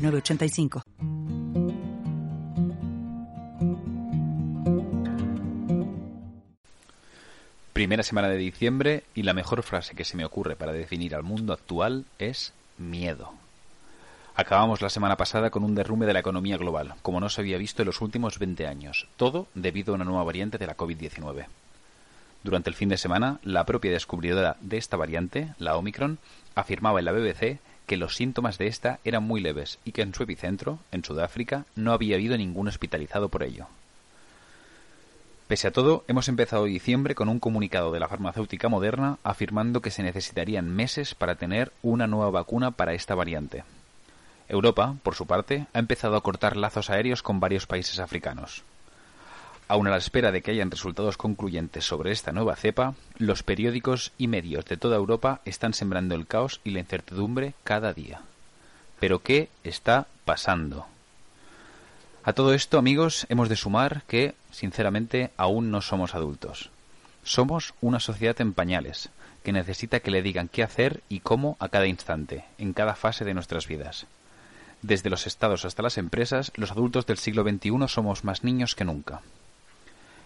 906985. Primera semana de diciembre y la mejor frase que se me ocurre para definir al mundo actual es miedo. Acabamos la semana pasada con un derrumbe de la economía global, como no se había visto en los últimos 20 años, todo debido a una nueva variante de la COVID-19. Durante el fin de semana, la propia descubridora de esta variante, la Omicron, afirmaba en la BBC que los síntomas de esta eran muy leves y que en su epicentro, en Sudáfrica, no había habido ningún hospitalizado por ello. Pese a todo, hemos empezado diciembre con un comunicado de la farmacéutica moderna afirmando que se necesitarían meses para tener una nueva vacuna para esta variante. Europa, por su parte, ha empezado a cortar lazos aéreos con varios países africanos. Aun a la espera de que hayan resultados concluyentes sobre esta nueva cepa, los periódicos y medios de toda Europa están sembrando el caos y la incertidumbre cada día. Pero ¿qué está pasando? A todo esto, amigos, hemos de sumar que, sinceramente, aún no somos adultos. Somos una sociedad en pañales, que necesita que le digan qué hacer y cómo a cada instante, en cada fase de nuestras vidas. Desde los estados hasta las empresas, los adultos del siglo XXI somos más niños que nunca.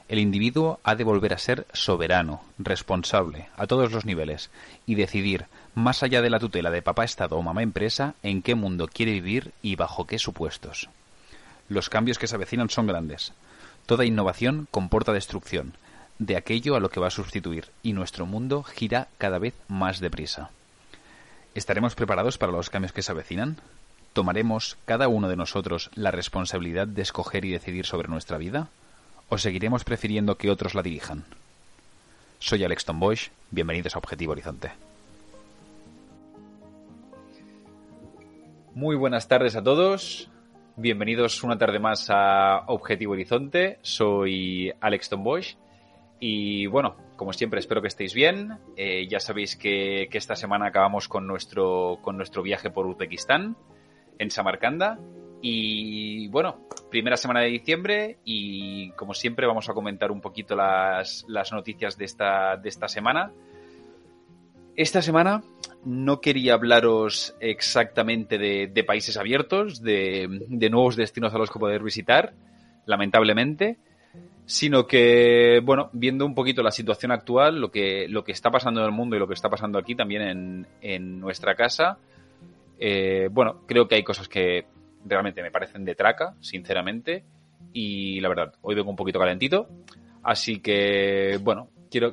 El individuo ha de volver a ser soberano, responsable, a todos los niveles, y decidir, más allá de la tutela de papá Estado o mamá empresa, en qué mundo quiere vivir y bajo qué supuestos. Los cambios que se avecinan son grandes. Toda innovación comporta destrucción, de aquello a lo que va a sustituir, y nuestro mundo gira cada vez más deprisa. ¿Estaremos preparados para los cambios que se avecinan? ¿Tomaremos cada uno de nosotros la responsabilidad de escoger y decidir sobre nuestra vida? ¿O seguiremos prefiriendo que otros la dirijan? Soy Alex Bosch, bienvenidos a Objetivo Horizonte. Muy buenas tardes a todos, bienvenidos una tarde más a Objetivo Horizonte, soy Alex Bosch y bueno, como siempre espero que estéis bien, eh, ya sabéis que, que, esta semana acabamos con nuestro, con nuestro viaje por Uzbekistán en Samarcanda y bueno, primera semana de diciembre y como siempre vamos a comentar un poquito las, las noticias de esta, de esta semana. Esta semana no quería hablaros exactamente de, países abiertos, de, de, nuevos destinos a los que poder visitar, lamentablemente, sino que, bueno, viendo un poquito la situación actual, lo que, lo que está pasando en el mundo y lo que está pasando aquí también en, en nuestra casa, eh, bueno, creo que hay cosas que realmente me parecen de traca, sinceramente. Y la verdad, hoy vengo un poquito calentito. Así que, bueno,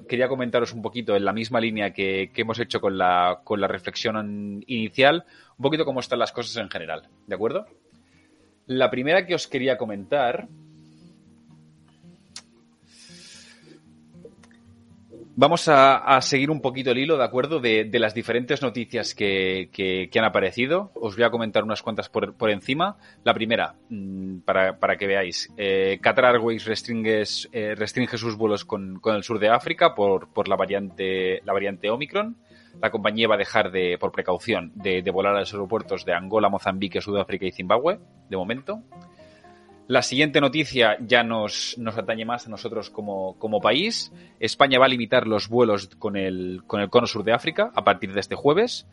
quería comentaros un poquito en la misma línea que, que hemos hecho con la, con la reflexión inicial, un poquito cómo están las cosas en general, ¿de acuerdo? La primera que os quería comentar Vamos a, seguir un poquito el hilo, ¿de acuerdo? De, las diferentes noticias que, han aparecido. Os voy a comentar unas cuantas por, encima. La primera, mmm, para, que veáis, eh, Qatar Airways restringe, eh, restringe sus vuelos con, con, el sur de África por, por la, variante, Omicron. La compañía va a dejar de, por precaución, de volar a los aeropuertos de Angola, Mozambique, Sudáfrica y Zimbabue, de momento. La siguiente noticia ya nos, nos atañe más a nosotros como, como, país. España va a limitar los vuelos con el, con el cono sur de África a partir de este jueves.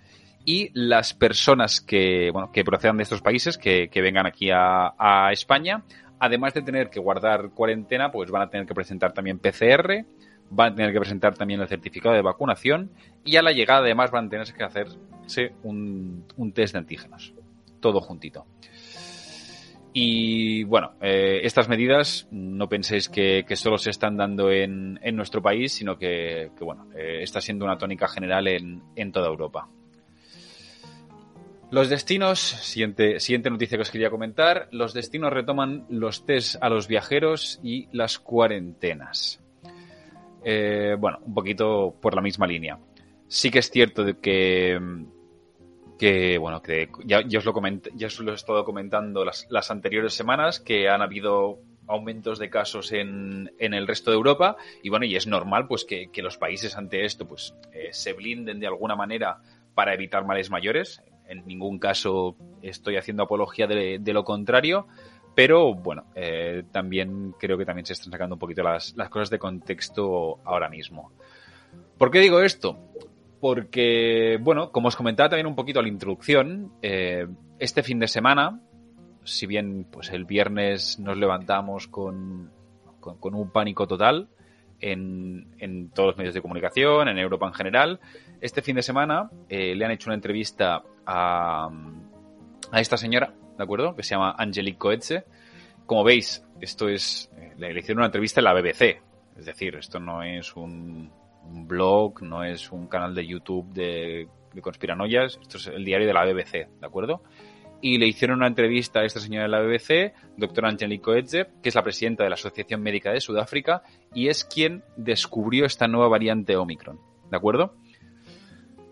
Y las personas que, bueno, que procedan de estos países, que, que vengan aquí a, a, España, además de tener que guardar cuarentena, pues van a tener que presentar también PCR, van a tener que presentar también el certificado de vacunación y a la llegada además van a tener que hacerse un, un test de antígenos. Todo juntito. Y bueno, eh, estas medidas no penséis que, que, solo se están dando en, en nuestro país, sino que, que bueno, eh, está siendo una tónica general en, en, toda Europa. Los destinos, siguiente, siguiente noticia que os quería comentar, los destinos retoman los test a los viajeros y las cuarentenas. Eh, bueno, un poquito por la misma línea. Sí que es cierto de que que bueno, que ya, os lo comenté, ya os lo he estado comentando las, las anteriores semanas, que han habido aumentos de casos en, en, el resto de Europa y bueno, y es normal pues que, que los países ante esto pues eh, se blinden de alguna manera para evitar males mayores. En ningún caso estoy haciendo apología de, lo contrario, pero bueno, eh, también creo que también se están sacando un poquito las, las cosas de contexto ahora mismo. ¿Por qué digo esto? Porque, bueno, como os comentaba también un poquito a la introducción, eh, este fin de semana si bien pues el viernes nos levantamos con, con, un pánico total en, en, todos los medios de comunicación, en Europa en general, este fin de semana eh, le han hecho una entrevista a, a esta señora, ¿de acuerdo? Que se llama Angelique Coetze. Como veis, esto es, eh, le hicieron una entrevista en la BBC, es decir, esto no es un, un blog, no es un canal de YouTube de, de conspiranoias, esto es el diario de la BBC, ¿de acuerdo? y le hicieron una entrevista a esta señora de la BBC, doctora Angelique Coetze, que es la presidenta de la Asociación Médica de Sudáfrica y es quien descubrió esta nueva variante Omicron. ¿De acuerdo?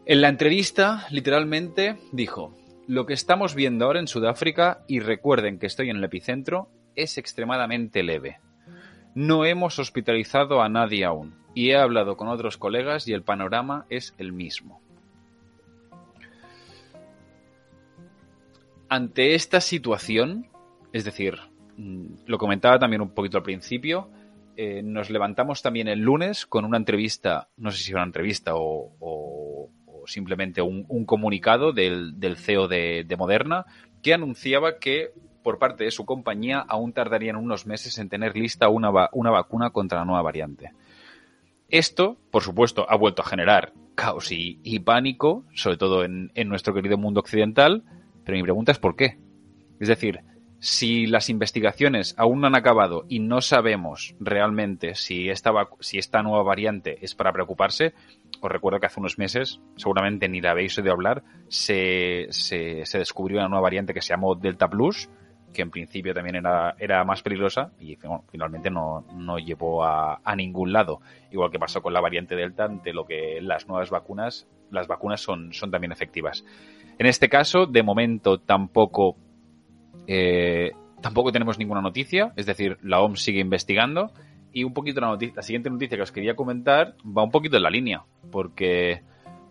En la entrevista, literalmente, dijo, lo que estamos viendo ahora en Sudáfrica, y recuerden que estoy en el epicentro, es extremadamente leve. No hemos hospitalizado a nadie aún, y he hablado con otros colegas y el panorama es el mismo. ante esta situación, es decir, mm, lo comentaba también un poquito al principio, eh, nos levantamos también el lunes con una entrevista, no sé si una entrevista o, o, o simplemente un, un, comunicado del, CEO de, Moderna que anunciaba que por parte de su compañía aún tardarían unos meses en tener lista una, una vacuna contra la nueva variante. Esto, por supuesto, ha vuelto a generar caos y, y pánico, sobre todo en, en nuestro querido mundo occidental, pero mi pregunta es ¿por qué? Es decir, si las investigaciones aún no han acabado y no sabemos realmente si esta, si esta nueva variante es para preocuparse, os recuerdo que hace unos meses, seguramente ni la habéis oído hablar, se, se, se descubrió una nueva variante que se llamó Delta Plus, que en principio también era, era más peligrosa y finalmente no, no llevó a, a, ningún lado. Igual que pasó con la variante Delta, ante lo que las nuevas vacunas, las vacunas son, son también efectivas. En este caso, de momento tampoco, eh, tampoco tenemos ninguna noticia, es decir, la OMS sigue investigando y un poquito la, noticia, la siguiente noticia que os quería comentar va un poquito en la línea, porque,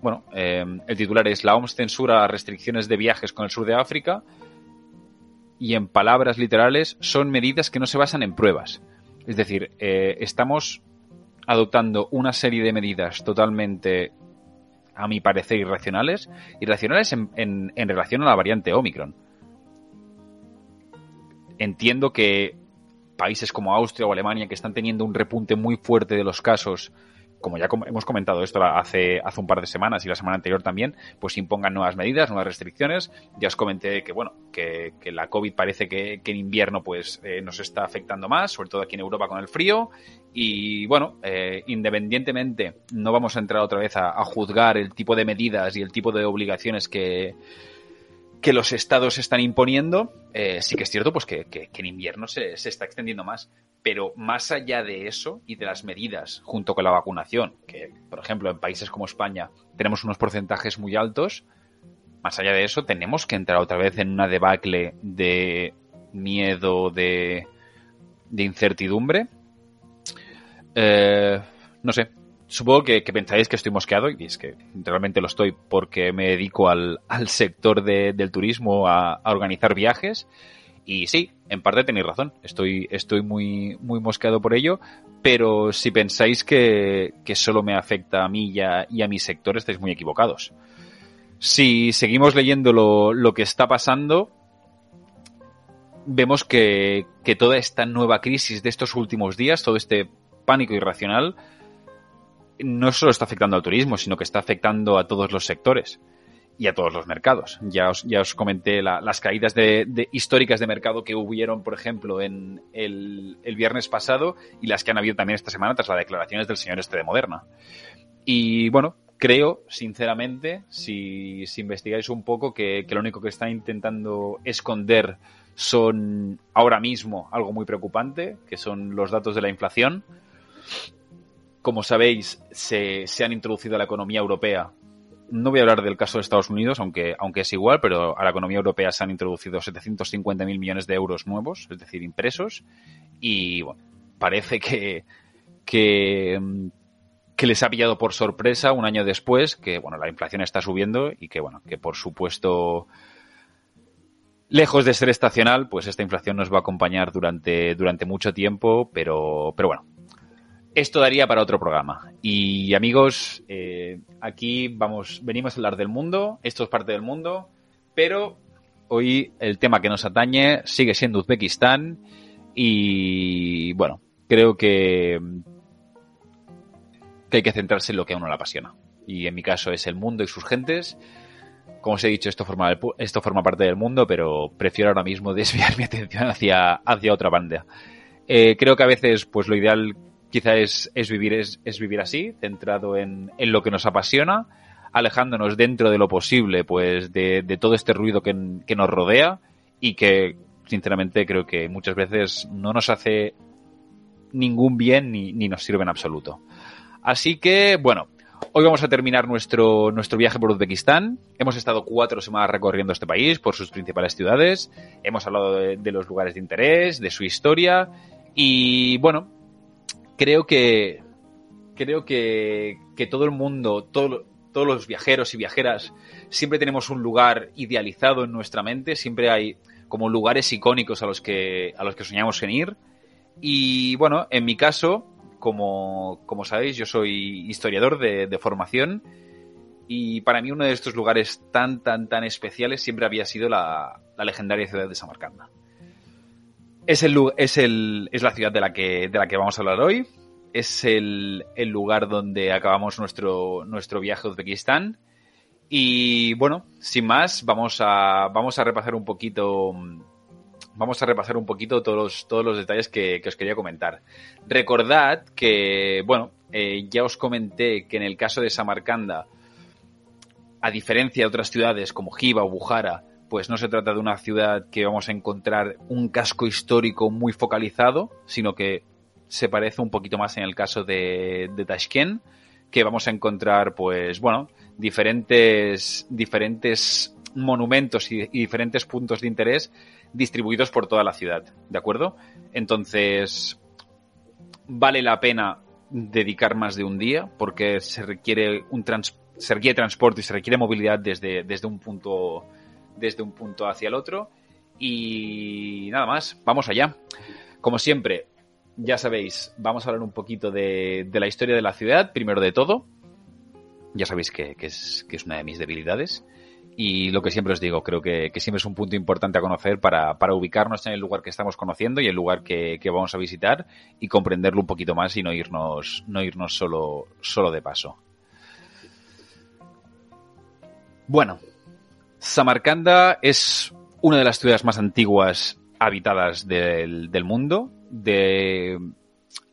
bueno, eh, el titular es la OMS censura restricciones de viajes con el sur de África y en palabras literales son medidas que no se basan en pruebas. Es decir, eh, estamos adoptando una serie de medidas totalmente a mi parecer, irracionales, irracionales en, en, en relación a la variante Omicron. Entiendo que países como Austria o Alemania, que están teniendo un repunte muy fuerte de los casos, como ya hemos comentado esto hace, hace un par de semanas y la semana anterior también, pues impongan nuevas medidas, nuevas restricciones. Ya os comenté que, bueno, que, la COVID parece que, en invierno pues eh, nos está afectando más, sobre todo aquí en Europa con el frío. Y bueno, eh, independientemente, no vamos a entrar otra vez a juzgar el tipo de medidas y el tipo de obligaciones que, que los estados están imponiendo, eh, sí que es cierto pues que, en invierno se, se, está extendiendo más. Pero más allá de eso y de las medidas junto con la vacunación, que por ejemplo en países como España tenemos unos porcentajes muy altos, más allá de eso tenemos que entrar otra vez en una debacle de miedo, de, de incertidumbre. Eh, no sé, supongo que, pensáis que estoy mosqueado, y es que realmente lo estoy porque me dedico al, al sector de, del turismo, a, a, organizar viajes. Y sí, en parte tenéis razón, estoy, estoy muy, muy mosqueado por ello, pero si pensáis que, que solo me afecta a mí y a, y a mi sector, estáis muy equivocados. Si seguimos leyendo lo, lo que está pasando, vemos que, que toda esta nueva crisis de estos últimos días, todo este pánico irracional, no solo está afectando al turismo, sino que está afectando a todos los sectores y a todos los mercados. Ya os, ya os comenté la, las caídas de, históricas de mercado que hubieron, por ejemplo, en el, el, viernes pasado y las que han habido también esta semana tras las declaraciones del señor este de Moderna. Y bueno, creo, sinceramente, si, si investigáis un poco, que, que, lo único que están intentando esconder son ahora mismo algo muy preocupante, que son los datos de la inflación como sabéis, se, se, han introducido a la economía europea. No voy a hablar del caso de Estados Unidos, aunque, aunque es igual, pero a la economía europea se han introducido 750.000 millones de euros nuevos, es decir, impresos, y bueno, parece que, que, que les ha pillado por sorpresa un año después, que bueno, la inflación está subiendo y que bueno, que por supuesto lejos de ser estacional, pues esta inflación nos va a acompañar durante, durante mucho tiempo, pero, pero bueno, esto daría para otro programa. Y amigos, eh, aquí vamos, venimos a hablar del mundo, esto es parte del mundo, pero hoy el tema que nos atañe sigue siendo Uzbekistán y bueno, creo que, que hay que centrarse en lo que a uno le apasiona. Y en mi caso es el mundo y sus gentes como os he dicho, esto forma, esto forma parte del mundo, pero prefiero ahora mismo desviar mi atención hacia, hacia otra banda. Eh, creo que a veces, pues lo ideal quizá es, es vivir, es, es, vivir así, centrado en, en, lo que nos apasiona, alejándonos dentro de lo posible, pues, de, de todo este ruido que, que nos rodea y que, sinceramente, creo que muchas veces no nos hace ningún bien ni, ni nos sirve en absoluto. Así que, bueno, Hoy vamos a terminar nuestro, nuestro viaje por Uzbekistán. Hemos estado cuatro semanas recorriendo este país por sus principales ciudades. Hemos hablado de, de los lugares de interés, de su historia. Y bueno, creo que creo que, que todo el mundo, todo, todos los viajeros y viajeras, siempre tenemos un lugar idealizado en nuestra mente. Siempre hay como lugares icónicos a los que, a los que soñamos en ir. Y bueno, en mi caso, como, como sabéis, yo soy historiador de, de, formación y para mí uno de estos lugares tan, tan, tan especiales siempre había sido la, la legendaria ciudad de Samarcanda. Es, el, es, el, es la ciudad de la, que, de la que vamos a hablar hoy. Es el, el lugar donde acabamos nuestro, nuestro viaje a Uzbekistán. Y bueno, sin más, vamos a, vamos a repasar un poquito vamos a repasar un poquito todos los, todos los detalles que, os quería comentar. Recordad que, bueno, eh, ya os comenté que en el caso de Samarcanda, a diferencia de otras ciudades como Jiva o Bujara, pues no se trata de una ciudad que vamos a encontrar un casco histórico muy focalizado, sino que se parece un poquito más en el caso de, de Tashkent, que vamos a encontrar, pues, bueno, diferentes, diferentes monumentos y, y diferentes puntos de interés distribuidos por toda la ciudad, ¿de acuerdo? Entonces, vale la pena dedicar más de un día porque se requiere un trans, se requiere transporte y se requiere movilidad desde, desde un punto desde un punto hacia el otro y nada más, vamos allá. Como siempre, ya sabéis, vamos a hablar un poquito de, la historia de la ciudad, primero de todo. Ya sabéis que, es, una de mis debilidades. Y lo que siempre os digo, creo que, siempre es un punto importante a conocer para, para, ubicarnos en el lugar que estamos conociendo y el lugar que, que, vamos a visitar y comprenderlo un poquito más y no irnos, no irnos solo, solo de paso. Bueno, Samarcanda es una de las ciudades más antiguas habitadas del, mundo. De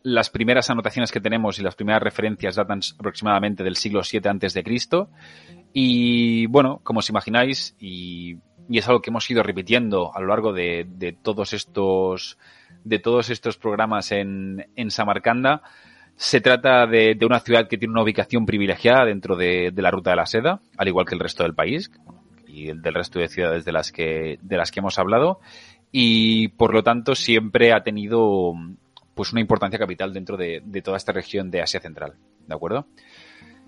las primeras anotaciones que tenemos y las primeras referencias datan aproximadamente del siglo VII antes de Cristo y bueno, como os imagináis, y, es algo que hemos ido repitiendo a lo largo de, todos estos de todos estos programas en, Samarcanda, se trata de, una ciudad que tiene una ubicación privilegiada dentro de, de, la ruta de la seda, al igual que el resto del país y el del resto de ciudades de las que, de las que hemos hablado, y por lo tanto siempre ha tenido pues una importancia capital dentro de, de toda esta región de Asia Central, ¿de acuerdo?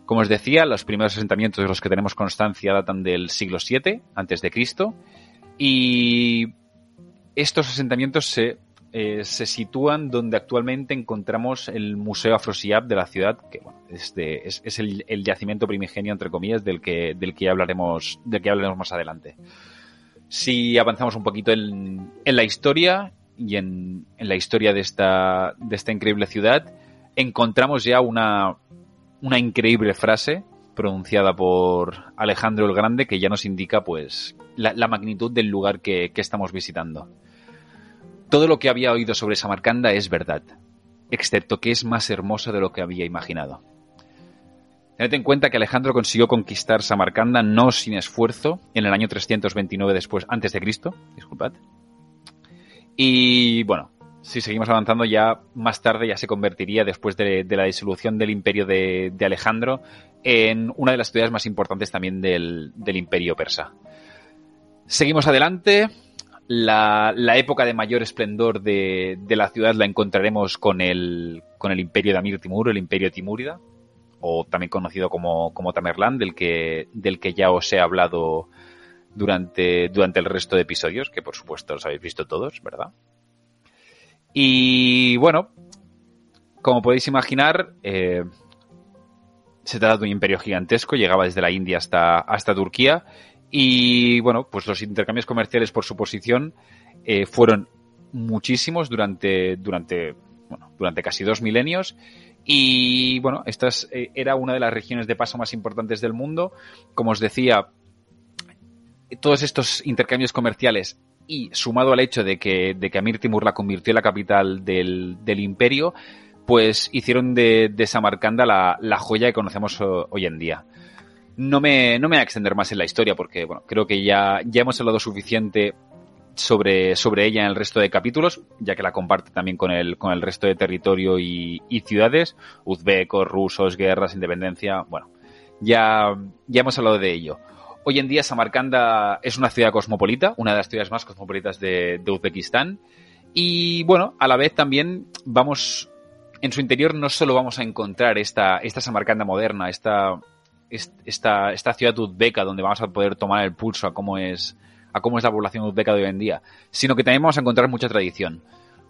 Como os decía, los primeros asentamientos de los que tenemos constancia datan del siglo VII antes de Cristo y estos asentamientos se, eh, se sitúan donde actualmente encontramos el Museo Afrosiab de la ciudad, que bueno, es, de, es, el, el, yacimiento primigenio, entre comillas, del que, del que hablaremos, del que hablaremos más adelante. Si avanzamos un poquito en, en la historia y en, en la historia de esta, de esta increíble ciudad, encontramos ya una, una increíble frase pronunciada por Alejandro el Grande que ya nos indica pues la, la magnitud del lugar que, que, estamos visitando. Todo lo que había oído sobre Samarcanda es verdad, excepto que es más hermosa de lo que había imaginado. Tened en cuenta que Alejandro consiguió conquistar Samarcanda no sin esfuerzo en el año 329 después, antes de Cristo, disculpad. Y bueno, si seguimos avanzando, ya más tarde ya se convertiría, después de, la disolución del imperio de, Alejandro, en una de las ciudades más importantes también del, imperio persa. Seguimos adelante. La, época de mayor esplendor de, la ciudad la encontraremos con el, con el imperio de Amir Timur, el imperio Timúrida, o también conocido como, como Tamerlán, del que, del que ya os he hablado durante, durante el resto de episodios, que por supuesto los habéis visto todos, ¿verdad? Y bueno, como podéis imaginar, eh, se trata de un imperio gigantesco, llegaba desde la India hasta, hasta Turquía. Y bueno, pues los intercambios comerciales por su posición eh, fueron muchísimos durante, durante, bueno, durante casi dos milenios. Y bueno, esta eh, era una de las regiones de paso más importantes del mundo. Como os decía, todos estos intercambios comerciales y sumado al hecho de que, de que Amir Timur la convirtió en la capital del, del imperio, pues hicieron de, de Samarcanda la, la, joya que conocemos hoy en día. No me, no me voy a extender más en la historia porque, bueno, creo que ya, ya hemos hablado suficiente sobre, sobre ella en el resto de capítulos, ya que la comparte también con el, con el resto de territorio y, y ciudades, uzbecos, rusos, guerras, independencia, bueno, ya, ya hemos hablado de ello. Hoy en día Samarcanda es una ciudad cosmopolita, una de las ciudades más cosmopolitas de, Uzbekistán. Y bueno, a la vez también vamos, en su interior no solo vamos a encontrar esta, esta Samarcanda moderna, esta, esta, esta ciudad uzbeca donde vamos a poder tomar el pulso a cómo es, a cómo es la población uzbeca de hoy en día, sino que también vamos a encontrar mucha tradición.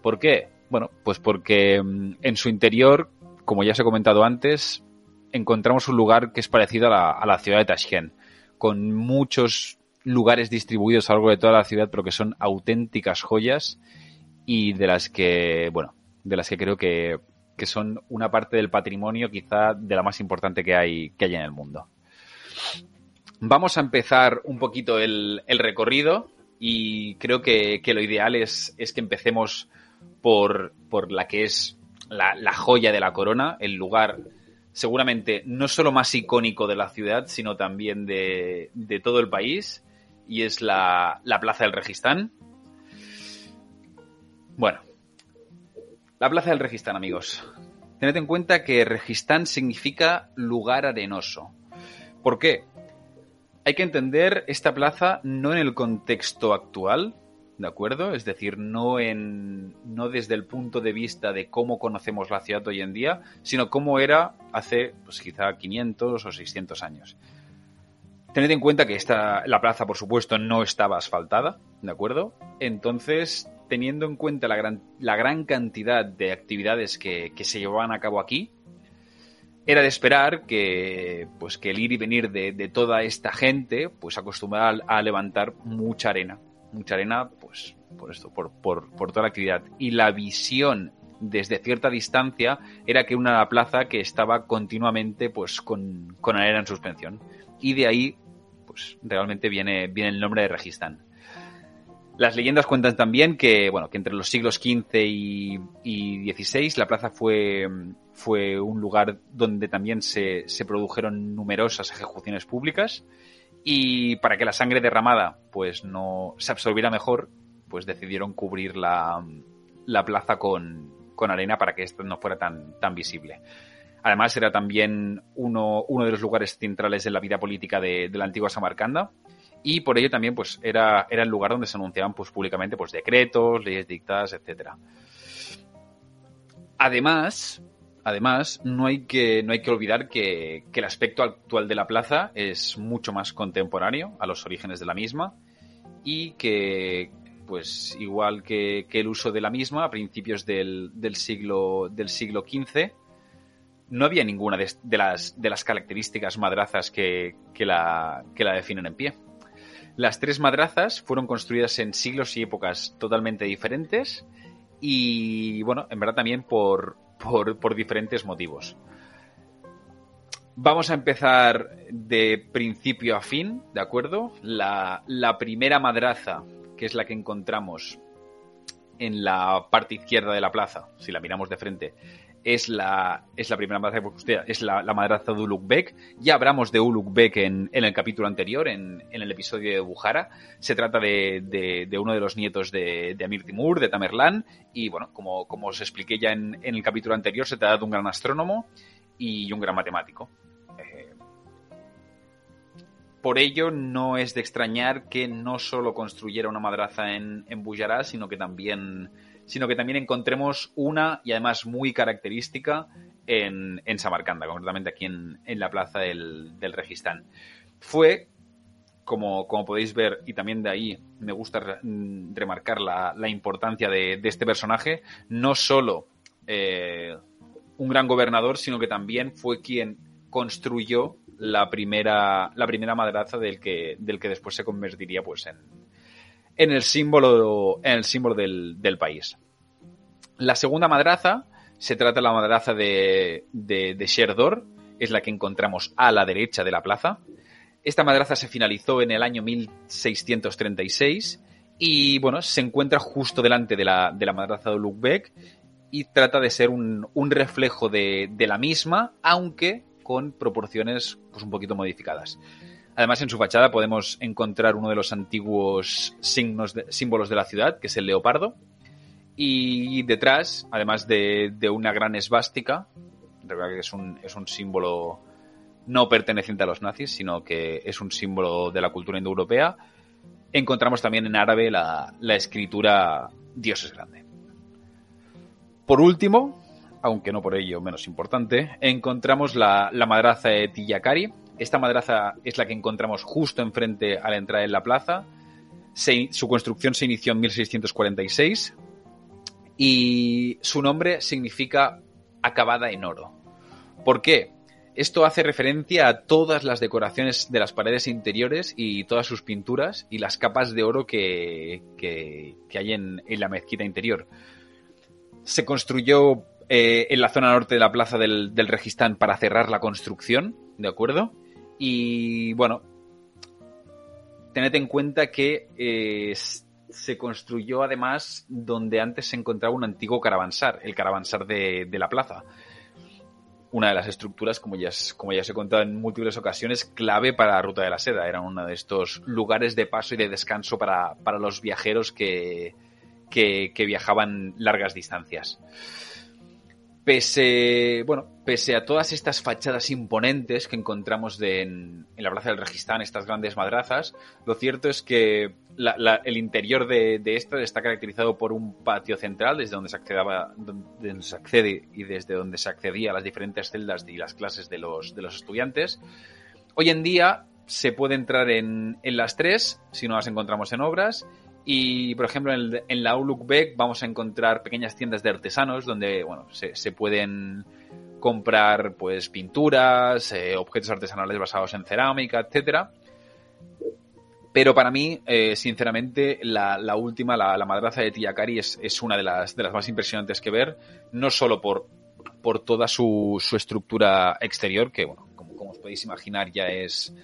¿Por qué? Bueno, pues porque mm, en su interior, como ya os he comentado antes, encontramos un lugar que es parecido a la, a la ciudad de Tashkent con muchos lugares distribuidos a lo largo de toda la ciudad, pero que son auténticas joyas y de las que, bueno, de las que creo que, son una parte del patrimonio quizá de la más importante que hay, que hay en el mundo. Vamos a empezar un poquito el, recorrido y creo que, lo ideal es, es, que empecemos por, por la que es la, la joya de la corona, el lugar seguramente no solo más icónico de la ciudad, sino también de, todo el país, y es la, Plaza del Registán. Bueno, la Plaza del Registán, amigos. Tened en cuenta que Registán significa lugar arenoso. ¿Por qué? Hay que entender esta plaza no en el contexto actual, ¿de acuerdo? Es decir, no, en, no desde el punto de vista de cómo conocemos la ciudad hoy en día, sino cómo era hace, pues quizá 500 o 600 años. Tened en cuenta que esta, la plaza, por supuesto, no estaba asfaltada, ¿de acuerdo? Entonces, teniendo en cuenta la gran, la gran cantidad de actividades que, se llevaban a cabo aquí, era de esperar que, pues, que el ir y venir de, toda esta gente, pues acostumbrara a levantar mucha arena, mucha arena, pues por esto, por, por, por toda la actividad. Y la visión desde cierta distancia era que una plaza que estaba continuamente pues con, con arena en suspensión. Y de ahí, pues realmente viene, viene el nombre de Registán. Las leyendas cuentan también que, bueno, que entre los siglos XV y, y XVI la plaza fue, fue un lugar donde también se, produjeron numerosas ejecuciones públicas y para que la sangre derramada pues no se absorbiera mejor, pues decidieron cubrir la, plaza con, arena para que esto no fuera tan, visible. Además, era también uno, uno de los lugares centrales de la vida política de, la antigua Samarcanda. Y por ello también, pues, era, era el lugar donde se anunciaban, pues, públicamente, pues, decretos, leyes dictadas, etcétera. Además, Además, no hay que, no hay que olvidar que, el aspecto actual de la plaza es mucho más contemporáneo a los orígenes de la misma y que, pues igual que, el uso de la misma a principios del, siglo, del siglo XV, no había ninguna de, las, de las características madrazas que, la, que la definen en pie. Las tres madrazas fueron construidas en siglos y épocas totalmente diferentes y, bueno, en verdad también por, por, diferentes motivos. Vamos a empezar de principio a fin, ¿de acuerdo? La, primera madraza, que es la que encontramos en la parte izquierda de la plaza, si la miramos de frente, es la, es la primera madraza que es la, madraza de Ulukbek. Ya hablamos de Ulukbek en, en el capítulo anterior, en, en, el episodio de Buhara. Se trata de, de, uno de los nietos de, de, Amir Timur, de Tamerlán, y bueno, como, como os expliqué ya en, en el capítulo anterior, se trata de un gran astrónomo y un gran matemático. Eh, por ello, no es de extrañar que no solo construyera una madraza en, en Bujará, sino que también sino que también encontremos una y además muy característica en, en Samarcanda, concretamente aquí en, en la plaza del, del, Registán. Fue, como, como, podéis ver, y también de ahí me gusta remarcar la, la importancia de, de, este personaje, no solo eh, un gran gobernador, sino que también fue quien construyó la primera, la primera madraza del que, del que después se convertiría pues en, en el símbolo, en el símbolo del, del país. La segunda madraza se trata de la madraza de, de, de Sherdor, es la que encontramos a la derecha de la plaza. Esta madraza se finalizó en el año 1636 y bueno, se encuentra justo delante de la, de la madraza de Lukbek y trata de ser un, un reflejo de, de, la misma, aunque con proporciones pues, un poquito modificadas. Además, en su fachada podemos encontrar uno de los antiguos signos símbolos de la ciudad, que es el leopardo. Y detrás, además de, de una gran esvástica, que es un, es un símbolo no perteneciente a los nazis, sino que es un símbolo de la cultura indoeuropea, encontramos también en árabe la, la escritura Dios es grande. Por último, aunque no por ello menos importante, encontramos la, la madraza de Tillakari, esta madraza es la que encontramos justo enfrente a la entrada en la plaza. Su construcción se inició en 1646 y su nombre significa acabada en oro. ¿Por qué? Esto hace referencia a todas las decoraciones de las paredes interiores y todas sus pinturas y las capas de oro que, hay en, en, la mezquita interior. Se construyó eh, en la zona norte de la plaza del, del Registán para cerrar la construcción, ¿de acuerdo? Y bueno, tened en cuenta que eh, se construyó además donde antes se encontraba un antiguo caravansar, el caravansar de, la plaza. Una de las estructuras, como ya, como ya os he contado en múltiples ocasiones, clave para la Ruta de la Seda. Era uno de estos lugares de paso y de descanso para, para los viajeros que, que viajaban largas distancias pese, bueno, pese a todas estas fachadas imponentes que encontramos en, la Plaza del Registán, estas grandes madrazas, lo cierto es que el interior de, de esta está caracterizado por un patio central desde donde se, accedaba, donde se accede y desde donde se accedía a las diferentes celdas y las clases de los, de los estudiantes. Hoy en día se puede entrar en, en las tres, si no las encontramos en obras, y, por ejemplo, en, la Ulukbek vamos a encontrar pequeñas tiendas de artesanos donde, bueno, se, pueden comprar, pues, pinturas, eh, objetos artesanales basados en cerámica, etcétera. Pero para mí, eh, sinceramente, la, la, última, la, la madraza de Tiyakari, es, es una de las, de las más impresionantes que ver, no solo por, por toda su, su estructura exterior, que, bueno, como os podéis imaginar, ya es,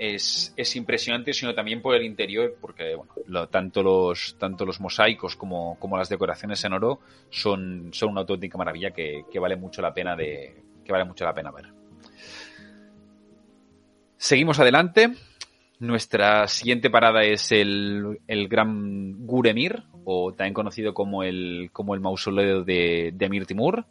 es, es, impresionante, sino también por el interior, porque bueno, tanto, los, tanto los mosaicos como, como, las decoraciones en oro son, son una auténtica maravilla que, que, vale mucho la pena de, que vale mucho la pena ver. Seguimos adelante. Nuestra siguiente parada es el, el Gran Guremir, o también conocido como el, como el mausoleo de, de Timur.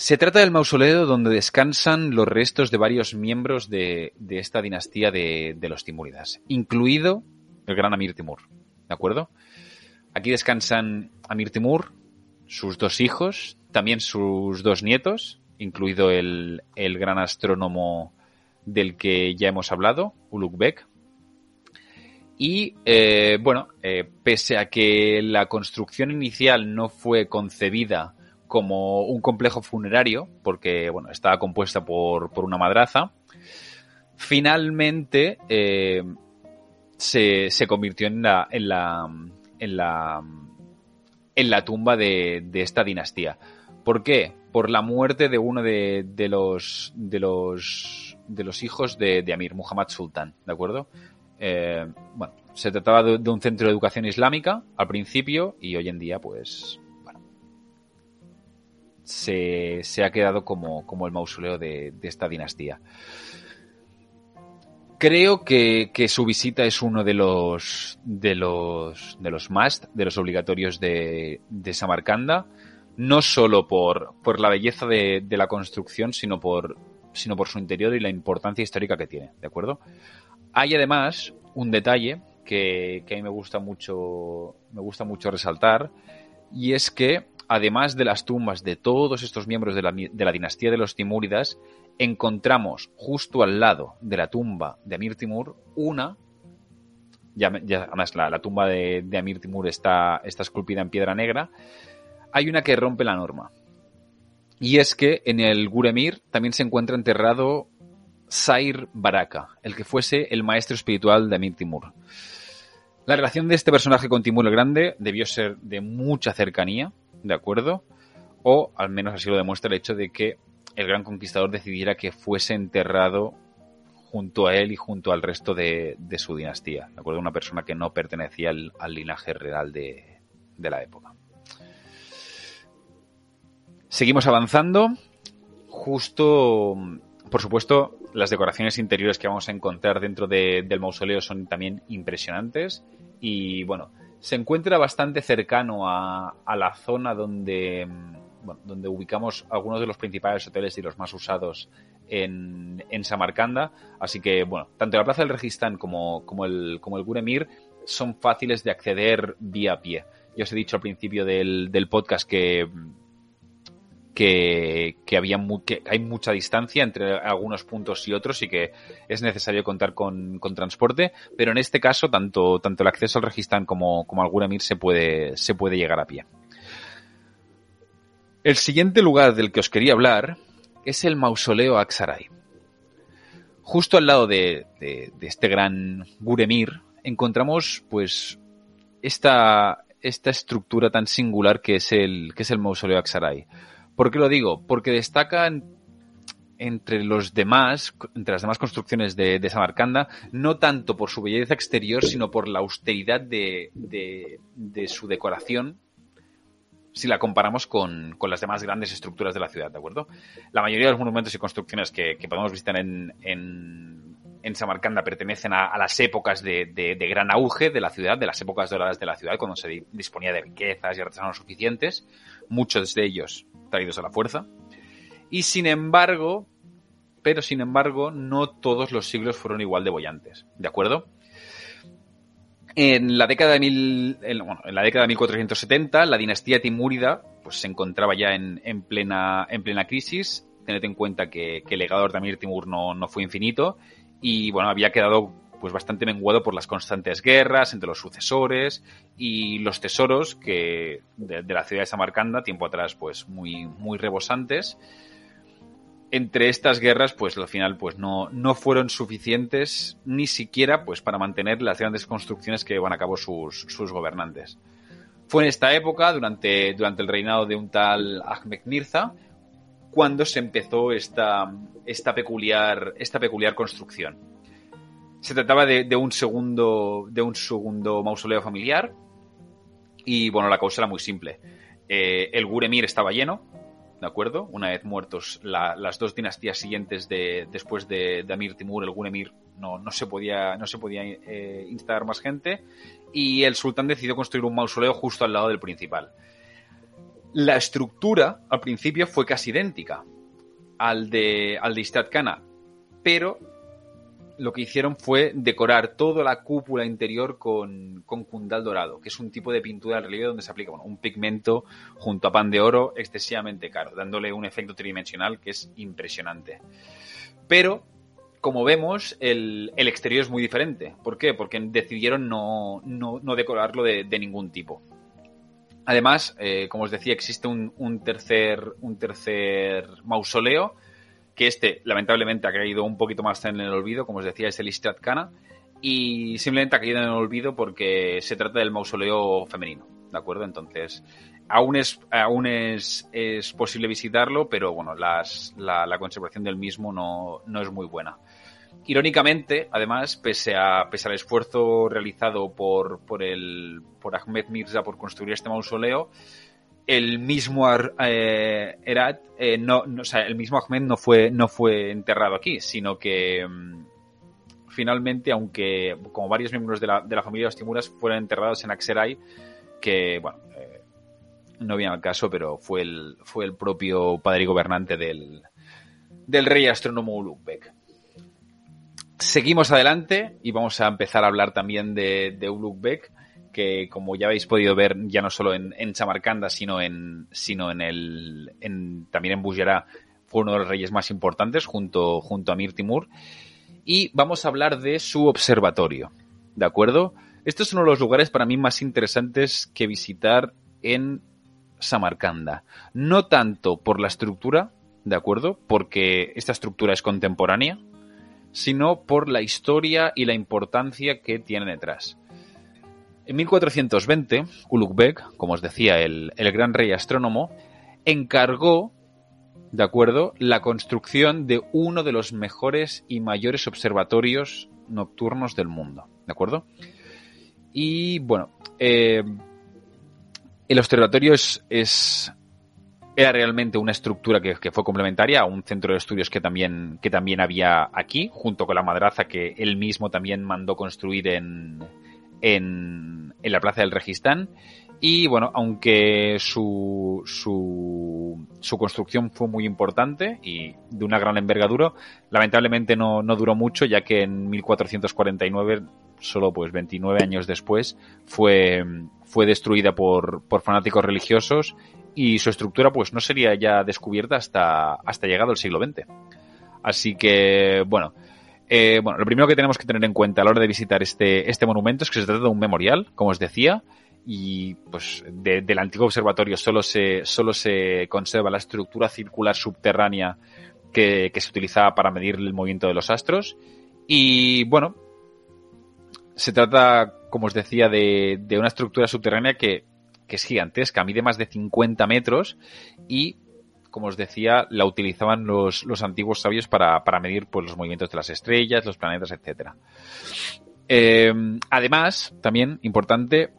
Se trata del mausoleo donde descansan los restos de varios miembros de, esta dinastía de, los Timúridas, incluido el gran Amir Timur. ¿De acuerdo? Aquí descansan Amir Timur, sus dos hijos, también sus dos nietos, incluido el, el gran astrónomo del que ya hemos hablado, Ulukbek. Y eh, bueno, eh, pese a que la construcción inicial no fue concebida como un complejo funerario, porque bueno, estaba compuesta por, por una madraza. Finalmente eh, se, se, convirtió en la, en la, en la, en la tumba de, de, esta dinastía. ¿Por qué? Por la muerte de uno de, de los, de, los, de los hijos de, Amir, Muhammad Sultan, ¿de acuerdo? Eh, bueno, se trataba de un centro de educación islámica al principio y hoy en día, pues, se, ha quedado como, como el mausoleo de, de esta dinastía. Creo que, que, su visita es uno de los de los de los must, de los obligatorios de, de Samarcanda, no solo por, por la belleza de, de, la construcción, sino por, sino por su interior y la importancia histórica que tiene, ¿de acuerdo? Hay además un detalle que, que a mí me gusta mucho, me gusta mucho resaltar, y es que además de las tumbas de todos estos miembros de la, dinastía de los Timúridas, encontramos justo al lado de la tumba de Amir Timur una, ya, además la, la tumba de, de, Amir Timur está, está esculpida en piedra negra, hay una que rompe la norma. Y es que en el Guremir también se encuentra enterrado Sair Baraka, el que fuese el maestro espiritual de Amir Timur. La relación de este personaje con Timur el Grande debió ser de mucha cercanía, ¿de acuerdo? O al menos así lo demuestra el hecho de que el gran conquistador decidiera que fuese enterrado junto a él y junto al resto de, de su dinastía, ¿de acuerdo? Una persona que no pertenecía al, linaje real de, de, la época. Seguimos avanzando. Justo, por supuesto, las decoraciones interiores que vamos a encontrar dentro de, del mausoleo son también impresionantes y, bueno, se encuentra bastante cercano a, a la zona donde, bueno, donde ubicamos algunos de los principales hoteles y los más usados en, en Samarcanda. Así que, bueno, tanto la Plaza del Registán como, como, el, como el Guremir son fáciles de acceder vía pie. Ya os he dicho al principio del, del podcast que, que, había que hay mucha distancia entre algunos puntos y otros y que es necesario contar con, transporte, pero en este caso tanto, tanto el acceso al Registán como, como al Guremir se puede, se puede llegar a pie. El siguiente lugar del que os quería hablar es el mausoleo Aksaray. Justo al lado de, de, de este gran Guremir encontramos pues esta, esta estructura tan singular que es el, que es el mausoleo Aksaray. ¿Por qué lo digo? Porque destaca en, entre los demás, entre las demás construcciones de, Samarcanda, no tanto por su belleza exterior, sino por la austeridad de, su decoración si la comparamos con, las demás grandes estructuras de la ciudad, ¿de acuerdo? La mayoría de los monumentos y construcciones que, podemos visitar en, Samarcanda pertenecen a, las épocas de, gran auge de la ciudad, de las épocas doradas de la ciudad, cuando se disponía de riquezas y artesanos suficientes, muchos de ellos traídos a la fuerza. Y sin embargo, pero sin embargo, no todos los siglos fueron igual de bollantes, ¿de acuerdo? En la década de, mil, en, bueno, en la década de 1470, la dinastía timúrida pues, se encontraba ya en, en, plena, en plena crisis. Tened en cuenta que, el legado de Amir Timur no, no, fue infinito y bueno, había quedado pues bastante menguado por las constantes guerras entre los sucesores y los tesoros que de, la ciudad de Samarcanda, tiempo atrás, pues muy, muy rebosantes entre estas guerras, pues al final, pues no, no fueron suficientes ni siquiera pues para mantener las grandes construcciones que llevan a cabo sus, sus gobernantes. Fue en esta época, durante, durante el reinado de un tal Ahmed Mirza, cuando se empezó esta, esta, peculiar, esta peculiar construcción. Se trataba de, un segundo, de un segundo mausoleo familiar y, bueno, la causa era muy simple. Eh, el Guremir estaba lleno, ¿de acuerdo? Una vez muertos la, las dos dinastías siguientes de, después de, Amir Timur, el Gunemir, no, no se podía, no se podía eh, instalar más gente y el sultán decidió construir un mausoleo justo al lado del principal. La estructura al principio fue casi idéntica al de, al de Istad Kana, pero lo que hicieron fue decorar toda la cúpula interior con, con cundal dorado, que es un tipo de pintura al relieve donde se aplica un pigmento junto a pan de oro excesivamente caro, dándole un efecto tridimensional que es impresionante. Pero, como vemos, el, el exterior es muy diferente. ¿Por qué? Porque decidieron no, no, no decorarlo de, de, ningún tipo. Además, eh, como os decía, existe un, un, tercer, un tercer mausoleo que este lamentablemente ha caído un poquito más en el olvido, como os decía, es el Istrat Kana, y simplemente ha caído en el olvido porque se trata del mausoleo femenino, ¿de acuerdo? Entonces, aún es, aún es, es posible visitarlo, pero bueno, la, la, conservación del mismo no, no es muy buena. Irónicamente, además, pese, a, pese al esfuerzo realizado por, por, el, por Ahmed Mirza por construir este mausoleo, el mismo eh, Erat, eh, no, o sea, el mismo Ahmed no fue, no fue enterrado aquí, sino que mm, finalmente, aunque como varios miembros de la, de la familia de los Timuras fueron enterrados en Akserai, que, bueno, eh, no viene al caso, pero fue el, fue el propio padre gobernante del, del rey astrónomo Ulugh Seguimos adelante y vamos a empezar a hablar también de, de que como ya habéis podido ver ya no solo en, en Chamarcanda, sino en, sino en el, también en Bujera, fue uno de los reyes más importantes junto, junto a Mir Timur. Y vamos a hablar de su observatorio, ¿de acuerdo? Este es uno de los lugares para mí más interesantes que visitar en Samarcanda. No tanto por la estructura, ¿de acuerdo? Porque esta estructura es contemporánea, sino por la historia y la importancia que tiene detrás. En 1420, Ulugh como os decía, el, gran rey astrónomo, encargó, de acuerdo, la construcción de uno de los mejores y mayores observatorios nocturnos del mundo, ¿de acuerdo? Y bueno, eh, el observatorio es, era realmente una estructura que, fue complementaria a un centro de estudios que también, que también había aquí, junto con la madraza que él mismo también mandó construir en, en, en la plaza del Registán. Y bueno, aunque su, su, su, construcción fue muy importante y de una gran envergadura, lamentablemente no, no duró mucho, ya que en 1449, solo pues 29 años después, fue, fue destruida por, por fanáticos religiosos y su estructura pues no sería ya descubierta hasta, hasta llegado el siglo XX. Así que, bueno, eh, bueno, lo primero que tenemos que tener en cuenta a la hora de visitar este, este monumento es que se trata de un memorial, como os decía, y pues del antiguo observatorio solo se, solo se conserva la estructura circular subterránea que, se utilizaba para medir el movimiento de los astros. Y bueno, se trata, como os decía, de, de una estructura subterránea que, que es gigantesca, mide más de 50 metros y como os decía, la utilizaban los, los antiguos sabios para, para, medir pues, los movimientos de las estrellas, los planetas, etc. Eh, además, también importante,